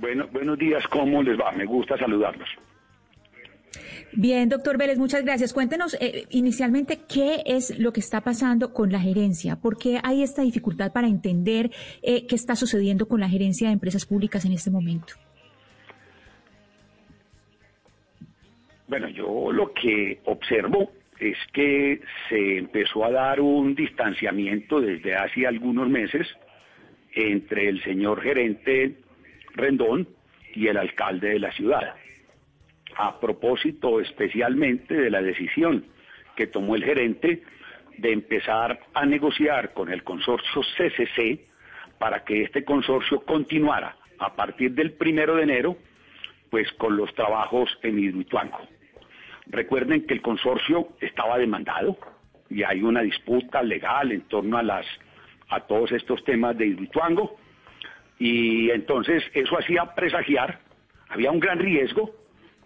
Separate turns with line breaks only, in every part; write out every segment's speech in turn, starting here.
Bueno, buenos días, ¿cómo les va? Me gusta saludarlos.
Bien, doctor Vélez, muchas gracias. Cuéntenos eh, inicialmente qué es lo que está pasando con la gerencia, por qué hay esta dificultad para entender eh, qué está sucediendo con la gerencia de empresas públicas en este momento.
Bueno, yo lo que observo es que se empezó a dar un distanciamiento desde hace algunos meses entre el señor gerente Rendón y el alcalde de la ciudad a propósito especialmente de la decisión que tomó el gerente de empezar a negociar con el consorcio CCC para que este consorcio continuara a partir del primero de enero, pues con los trabajos en Hidroituango. Recuerden que el consorcio estaba demandado y hay una disputa legal en torno a las a todos estos temas de Hidroituango y entonces eso hacía presagiar, había un gran riesgo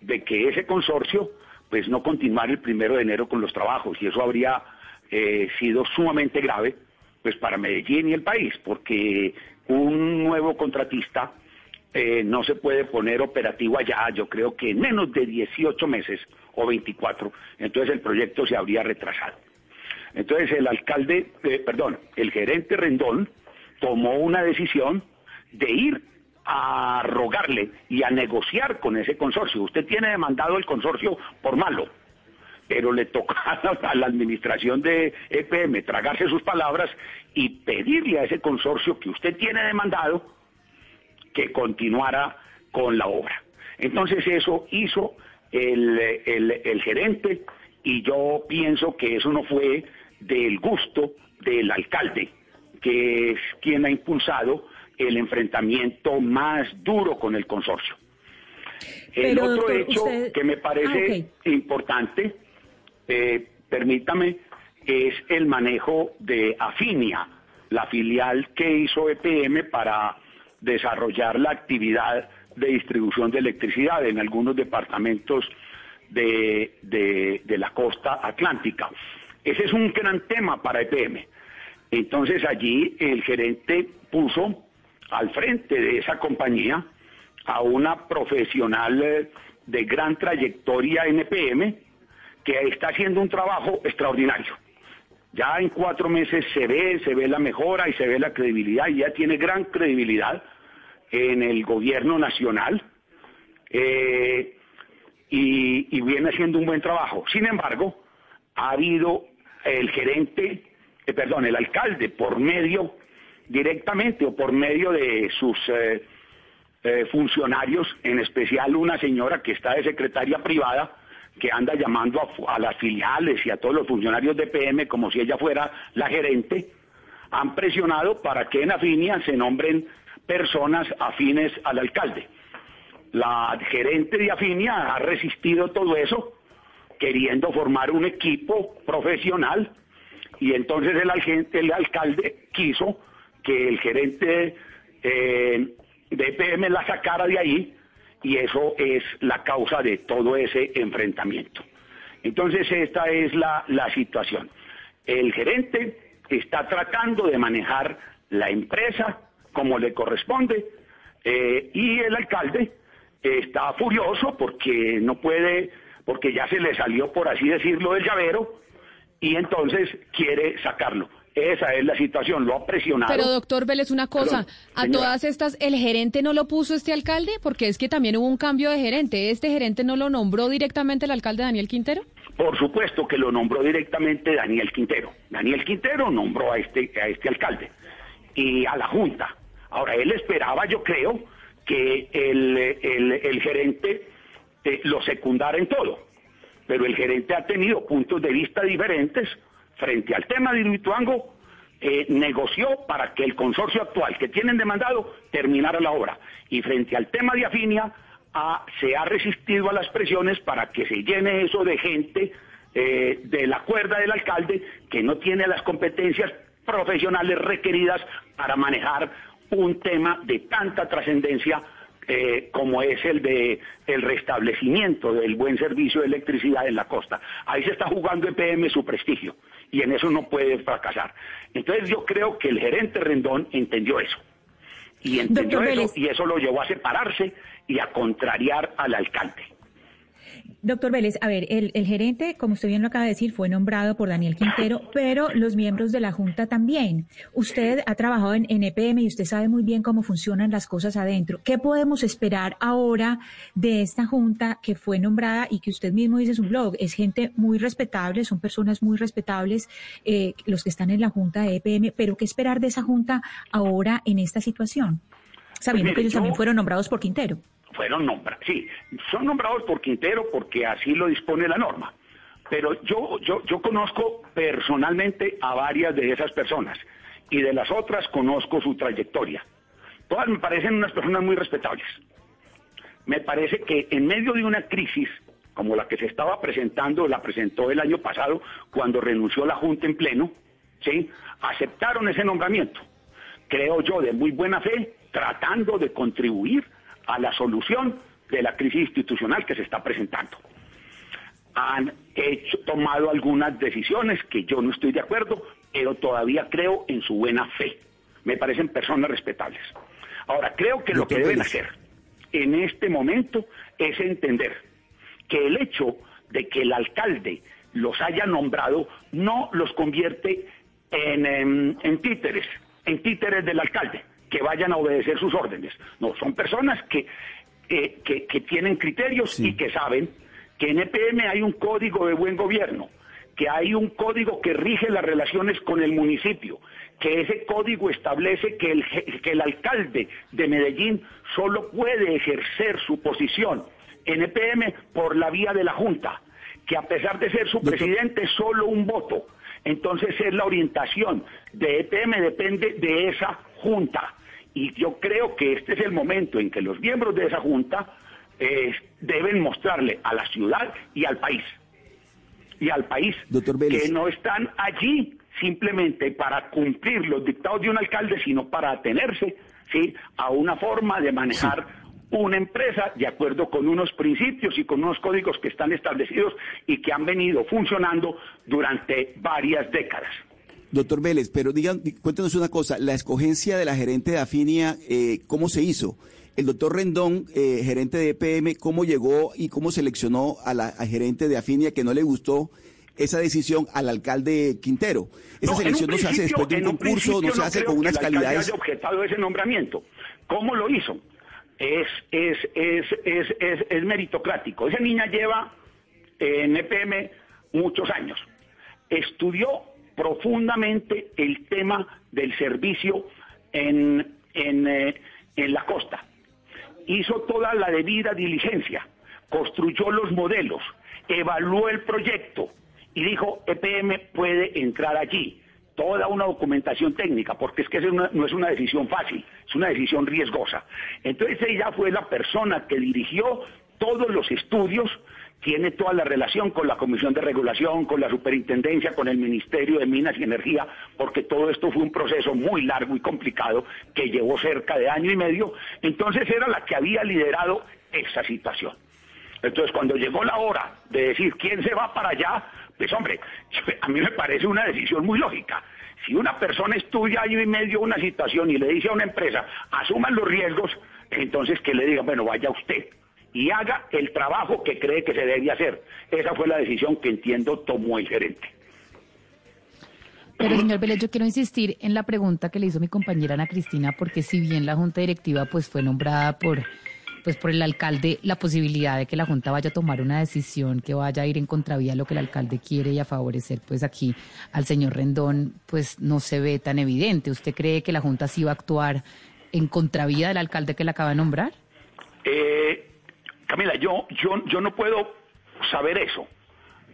de que ese consorcio pues no continuara el primero de enero con los trabajos y eso habría eh, sido sumamente grave pues para Medellín y el país porque un nuevo contratista eh, no se puede poner operativo allá, yo creo que en menos de 18 meses o 24, entonces el proyecto se habría retrasado. Entonces el alcalde, eh, perdón, el gerente Rendón tomó una decisión de ir a rogarle y a negociar con ese consorcio. Usted tiene demandado el consorcio por malo, pero le toca a la administración de EPM tragarse sus palabras y pedirle a ese consorcio que usted tiene demandado que continuara con la obra. Entonces eso hizo el, el gerente y yo pienso que eso no fue del gusto del alcalde, que es quien ha impulsado el enfrentamiento más duro con el consorcio. el otro hecho que me parece ah, importante, eh, permítame, es el manejo de Afinia, la filial que hizo EPM para desarrollar la actividad de distribución de electricidad en algunos departamentos de, de la costa atlántica. Ese es un gran tema para EPM. Entonces allí el gerente puso al frente de esa compañía a una profesional eh, de gran trayectoria NPM que está haciendo un trabajo extraordinario. Ya en cuatro meses se ve, se ve la mejora y se ve la credibilidad y ya tiene gran credibilidad en el gobierno nacional eh, y, viene haciendo un buen trabajo. Sin embargo, ha habido el gerente, eh, perdón, el alcalde por medio directamente o por medio de sus eh, eh, funcionarios, en especial una señora que está de secretaria privada, que anda llamando a, las filiales y a todos los funcionarios de PM como si ella fuera la gerente, han presionado para que en Afinia se nombren personas afines al alcalde. La gerente de Afinia ha resistido todo eso, queriendo formar un equipo profesional, y entonces el, el alcalde quiso que el gerente eh, de EPM la sacara de ahí y eso es la causa de todo ese enfrentamiento. Entonces esta es la, situación. El gerente está tratando de manejar la empresa como le corresponde eh, y el alcalde está furioso porque no puede, porque ya se le salió, por así decirlo, del llavero y entonces quiere sacarlo. Esa es la situación, lo ha presionado.
Pero doctor Vélez, una cosa, a todas estas, ¿el gerente no lo puso este alcalde? Porque es que también hubo un cambio de gerente. ¿Este gerente no lo nombró directamente el alcalde Daniel Quintero?
Por supuesto que lo nombró directamente Daniel Quintero. Daniel Quintero nombró a este, a este alcalde y a la Junta. Ahora, él esperaba, yo creo, que el, el, gerente eh, lo secundara en todo. Pero el gerente ha tenido puntos de vista diferentes frente al tema de Hidroituango, eh, negoció para que el consorcio actual que tienen demandado terminara la obra. Y frente al tema de Afinia, se ha resistido a las presiones para que se llene eso de gente eh, de la cuerda del alcalde que no tiene las competencias profesionales requeridas para manejar un tema de tanta trascendencia eh, como es el de el restablecimiento del buen servicio de electricidad en la costa. Ahí se está jugando EPM su prestigio y en eso no puede fracasar. Entonces yo creo que el gerente Rendón entendió eso Y entendió eso, y eso lo llevó a separarse y a contrariar al alcalde.
Doctor Vélez, a ver, el, gerente, como usted bien lo acaba de decir, fue nombrado por Daniel Quintero, pero los miembros de la Junta también. Usted ha trabajado en, EPM y usted sabe muy bien cómo funcionan las cosas adentro. ¿Qué podemos esperar ahora de esta Junta que fue nombrada y que usted mismo dice en su blog? Es gente muy respetable, son personas muy respetables eh, los que están en la Junta de EPM, pero ¿qué esperar de esa Junta ahora en esta situación? Sabiendo pues que ellos también fueron nombrados por Quintero
fueron nombrados, sí, son nombrados por Quintero porque así lo dispone la norma. Pero yo, yo, yo conozco personalmente a varias de esas personas y de las otras conozco su trayectoria. Todas me parecen unas personas muy respetables. Me parece que en medio de una crisis como la que se estaba presentando, la presentó el año pasado cuando renunció la Junta en pleno, ¿sí? aceptaron ese nombramiento. Creo yo de muy buena fe, tratando de contribuir a la solución de la crisis institucional que se está presentando. Han hecho, tomado algunas decisiones que yo no estoy de acuerdo, pero todavía creo en su buena fe. Me parecen personas respetables. Ahora, creo que lo que deben hacer en este momento es entender que el hecho de que el alcalde los haya nombrado no los convierte en, en, en títeres, en títeres del alcalde que vayan a obedecer sus órdenes. No, son personas que, que, tienen criterios y que saben que en EPM hay un código de buen gobierno, que hay un código que rige las relaciones con el municipio, que ese código establece que el, que el alcalde de Medellín solo puede ejercer su posición en EPM por la vía de la Junta, que a pesar de ser su presidente, solo un voto. Entonces es la orientación de EPM, depende de esa Junta. Y yo creo que este es el momento en que los miembros de esa Junta eh, deben mostrarle a la ciudad y al país, y al país, que no están allí simplemente para cumplir los dictados de un alcalde, sino para atenerse ¿sí? a una forma de manejar una empresa de acuerdo con unos principios y con unos códigos que están establecidos y que han venido funcionando durante varias décadas.
Doctor Vélez, pero digan, cuéntenos una cosa, la escogencia de la gerente de Afinia, eh, ¿cómo se hizo? El doctor Rendón, eh, gerente de EPM, ¿cómo llegó y cómo seleccionó a la gerente de Afinia que no le gustó esa decisión al alcalde Quintero? Esa selección no se hace después de un concurso, no se hace con unas calidades.
objetado ese nombramiento. ¿Cómo lo hizo? Es, es, es, es, es, es meritocrático. Esa niña lleva en EPM muchos años. Estudió profundamente el tema del servicio en, en, eh, en la costa. Hizo toda la debida diligencia, construyó los modelos, evaluó el proyecto y dijo, EPM puede entrar allí. Toda una documentación técnica, porque es que no es una decisión fácil, es una decisión riesgosa. Entonces ella fue la persona que dirigió todos los estudios tiene toda la relación con la Comisión de Regulación, con la Superintendencia, con el Ministerio de Minas y Energía, porque todo esto fue un proceso muy largo y complicado que llevó cerca de año y medio. Entonces era la que había liderado esa situación. Entonces cuando llegó la hora de decir quién se va para allá, pues hombre, a mí me parece una decisión muy lógica. Si una persona estudia año y medio una situación y le dice a una empresa, asuman los riesgos, entonces que le diga, bueno, vaya usted y haga el trabajo que cree que se debe hacer. Esa fue la decisión que entiendo tomó el gerente.
Pero señor Vélez, yo quiero insistir en la pregunta que le hizo mi compañera Ana Cristina, porque si bien la junta directiva pues fue nombrada por pues por el alcalde, la posibilidad de que la junta vaya a tomar una decisión que vaya a ir en contravía a lo que el alcalde quiere y a favorecer pues aquí al señor Rendón, pues no se ve tan evidente. ¿Usted cree que la junta sí va a actuar en contravía del alcalde que la acaba de nombrar?
Eh, Camila, yo, yo, yo no puedo saber eso,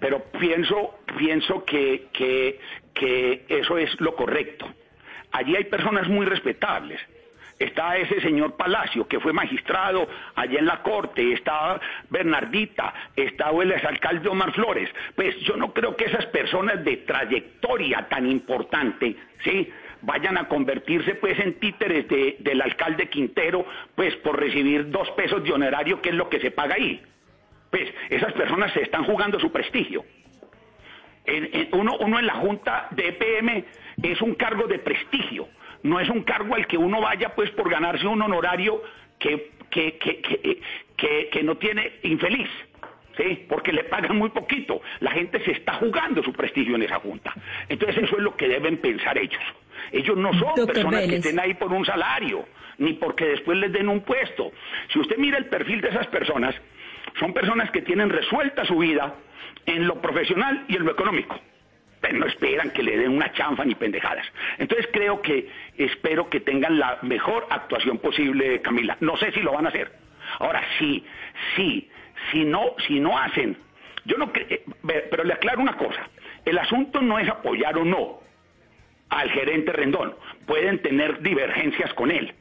pero pienso, pienso que, que, que eso es lo correcto. Allí hay personas muy respetables. Está ese señor Palacio, que fue magistrado allá en la corte, está Bernardita, está el exalcalde Omar Flores. Pues yo no creo que esas personas de trayectoria tan importante, ¿sí? vayan a convertirse pues en títeres del alcalde Quintero, pues por recibir dos pesos de honorario, que es lo que se paga ahí. Pues esas personas se están jugando su prestigio. uno, uno en la Junta de EPM es un cargo de prestigio, no es un cargo al que uno vaya pues por ganarse un honorario que, que, que, que no tiene infeliz. ¿sí? porque le pagan muy poquito. La gente se está jugando su prestigio en esa junta. Entonces eso es lo que deben pensar ellos. Ellos no son personas que estén ahí por un salario, ni porque después les den un puesto. Si usted mira el perfil de esas personas, son personas que tienen resuelta su vida en lo profesional y en lo económico. No esperan que le den una chanfa ni pendejadas. Entonces creo que, espero que tengan la mejor actuación posible, Camila. No sé si lo van a hacer. Ahora, sí, sí, si no, si no hacen, yo no eh, pero le aclaro una cosa, el asunto no es apoyar o no al gerente Rendón, pueden tener divergencias con él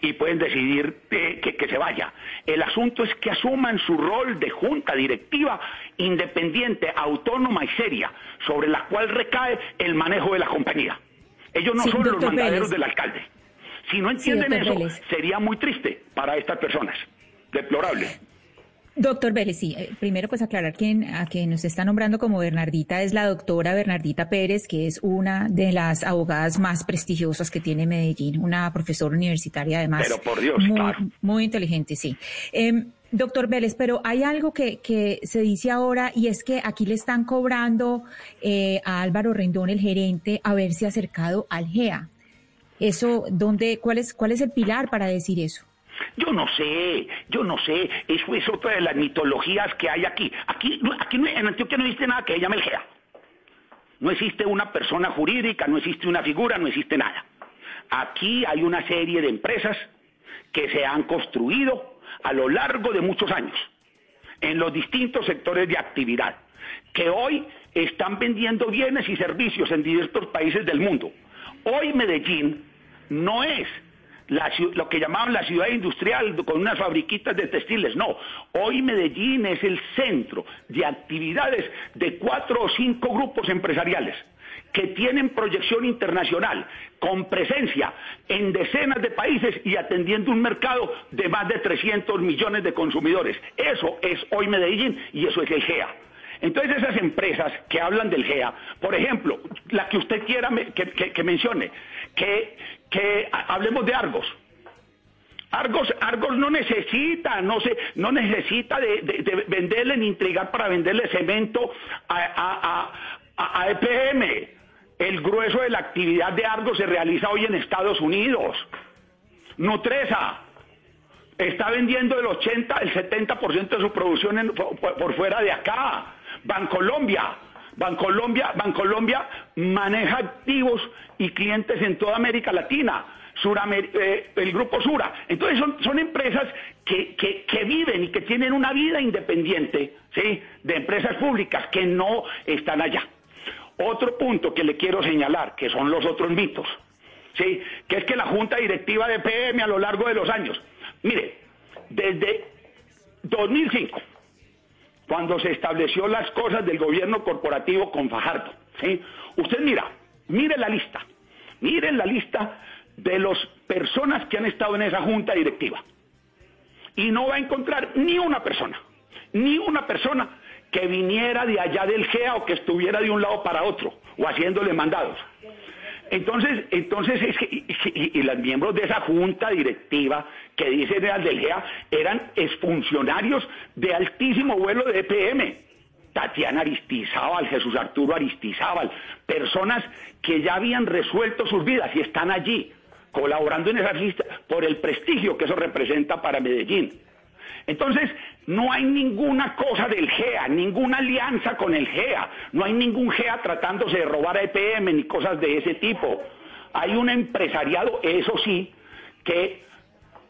y pueden decidir eh, que, se vaya. El asunto es que asuman su rol de junta directiva independiente, autónoma y seria, sobre la cual recae el manejo de la compañía. Ellos no son los mandaderos del alcalde. Si no entienden eso, sería muy triste para estas personas. Deplorable.
Doctor Vélez, sí, eh, primero pues aclarar quién a quien nos está nombrando como Bernardita es la doctora Bernardita Pérez, que es una de las abogadas más prestigiosas que tiene Medellín, una profesora universitaria además.
Pero por Dios,
muy, muy inteligente, sí. Eh, doctor Vélez, pero hay algo que, se dice ahora y es que aquí le están cobrando eh, a Álvaro Rendón, el gerente, haberse acercado al GEA. Eso, ¿dónde, cuál es, cuál es el pilar para decir eso?
Yo no sé, yo no sé, eso es otra de las mitologías que hay aquí. Aquí, aquí en Antioquia no existe nada que se llame el GEA. No existe una persona jurídica, no existe una figura, no existe nada. Aquí hay una serie de empresas que se han construido a lo largo de muchos años en los distintos sectores de actividad, que hoy están vendiendo bienes y servicios en diversos países del mundo. Hoy Medellín no es lo que llamaban la ciudad industrial con unas fabriquitas de textiles. No, hoy Medellín es el centro de actividades de cuatro o cinco grupos empresariales que tienen proyección internacional, con presencia en decenas de países y atendiendo un mercado de más de 300 millones de consumidores. Eso es hoy Medellín y eso es el GEA. Entonces esas empresas que hablan del GEA, por ejemplo, la que usted quiera que mencione, que, hablemos de Argos. Argos, Argos no necesita, no se, no necesita de, venderle ni intrigar para venderle cemento a, a, EPM. El grueso de la actividad de Argos se realiza hoy en Estados Unidos. Nutresa está vendiendo el 80, el 70% de su producción por, fuera de acá. Bancolombia Bancolombia, Bancolombia maneja activos y clientes en toda América Latina. Eh, el grupo Sura. Entonces son, empresas que, que, viven y que tienen una vida independiente, ¿sí? De empresas públicas que no están allá. Otro punto que le quiero señalar, que son los otros mitos, ¿sí? Que es que la junta directiva de PM a lo largo de los años, mire, desde 2005 cuando se estableció las cosas del gobierno corporativo con Fajardo. ¿sí? Usted mira, mire la lista, mire la lista de las personas que han estado en esa junta directiva. Y no va a encontrar ni una persona, ni una persona que viniera de allá del GEA o que estuviera de un lado para otro o haciéndole mandados. Entonces, entonces y, los miembros de esa junta directiva que dicen eran del GEA eran exfuncionarios de altísimo vuelo de EPM. Tatiana Aristizábal, Jesús Arturo Aristizábal, personas que ya habían resuelto sus vidas y están allí, colaborando en esa lista por el prestigio que eso representa para Medellín. Entonces, no hay ninguna cosa del GEA, ninguna alianza con el GEA, no hay ningún GEA tratándose de robar a EPM ni cosas de ese tipo. Hay un empresariado, eso sí, que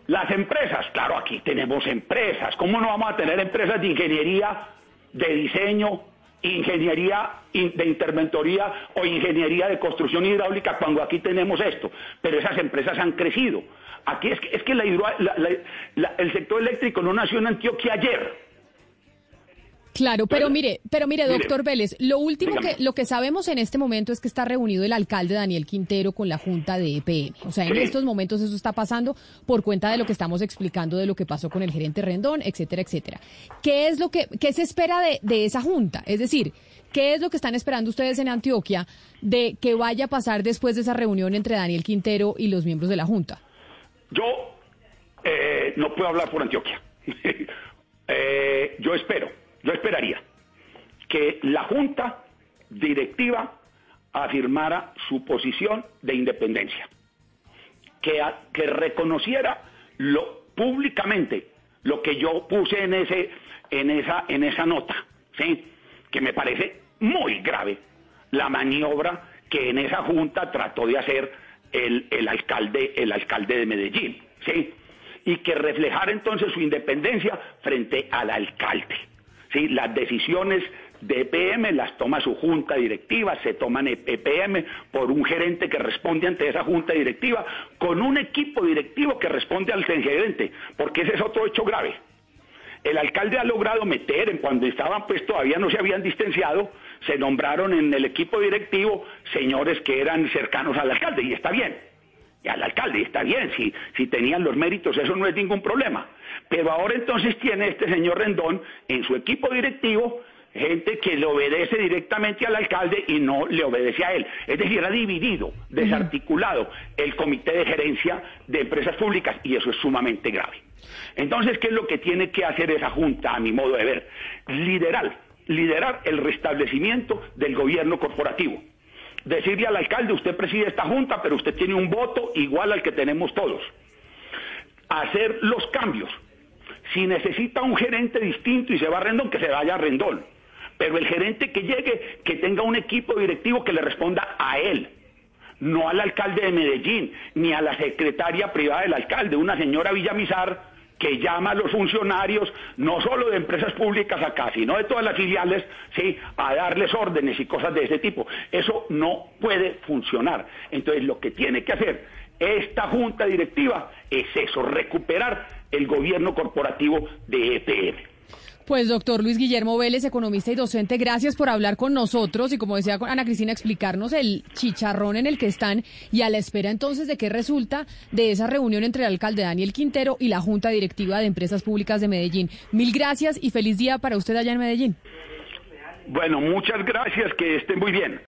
las empresas, claro, aquí tenemos empresas, ¿cómo no vamos a tener empresas de ingeniería, de diseño, ingeniería de interventoría o ingeniería de construcción hidráulica cuando aquí tenemos esto? Pero esas empresas han crecido. Aquí es que, es que el sector eléctrico no nació en Antioquia ayer.
Claro, pero mire, pero mire, doctor Vélez, lo último que lo que sabemos en este momento es que está reunido el alcalde Daniel Quintero con la Junta de EPM. O sea, en estos momentos eso está pasando por cuenta de lo que estamos explicando de lo que pasó con el gerente Rendón, etcétera, etcétera. ¿Qué es lo que qué se espera de, de esa junta? Es decir, ¿qué es lo que están esperando ustedes en Antioquia de que vaya a pasar después de esa reunión entre Daniel Quintero y los miembros de la junta?
Yo eh, no puedo hablar por Antioquia. Eh, yo espero yo esperaría que la Junta Directiva afirmara su posición de independencia, que, que reconociera lo, públicamente lo que yo puse en, ese, en, esa, en esa nota, ¿sí? que me parece muy grave la maniobra que en esa junta trató de hacer el, el, alcalde, el alcalde de Medellín, ¿sí? y que reflejara entonces su independencia frente al alcalde. ¿sí? Las decisiones de EPM las toma su junta directiva, se toman EPM por un gerente que responde ante esa junta directiva, con un equipo directivo que responde al gerente, porque ese es otro hecho grave. El alcalde ha logrado meter, en cuando estaban, pues todavía no se habían distanciado, se nombraron en el equipo directivo señores que eran cercanos al alcalde, y está bien al alcalde, está bien, si, si tenían los méritos, eso no es ningún problema. Pero ahora entonces tiene este señor Rendón en su equipo directivo gente que le obedece directamente al alcalde y no le obedece a él. Es decir, ha dividido, desarticulado el comité de gerencia de empresas públicas y eso es sumamente grave. Entonces, ¿qué es lo que tiene que hacer esa junta, a mi modo de ver? Liderar, liderar el restablecimiento del gobierno corporativo decirle al alcalde, usted preside esta junta, pero usted tiene un voto igual al que tenemos todos. Hacer los cambios. Si necesita un gerente distinto y se va a Rendón, que se vaya a Rendón. Pero el gerente que llegue, que tenga un equipo directivo que le responda a él, no al alcalde de Medellín, ni a la secretaria privada del alcalde, una señora Villamizar, que llama a los funcionarios, no solo de empresas públicas acá, sino de todas las filiales, ¿sí? a darles órdenes y cosas de ese tipo. Eso no puede funcionar. Entonces, lo que tiene que hacer esta junta directiva es eso, recuperar el gobierno corporativo de EPM.
Pues doctor Luis Guillermo Vélez, economista y docente, gracias por hablar con nosotros y como decía Ana Cristina, explicarnos el chicharrón en el que están y a la espera entonces de qué resulta de esa reunión entre el alcalde Daniel Quintero y la Junta Directiva de Empresas Públicas de Medellín. Mil gracias y feliz día para usted allá en Medellín.
Bueno, muchas gracias, que estén muy bien.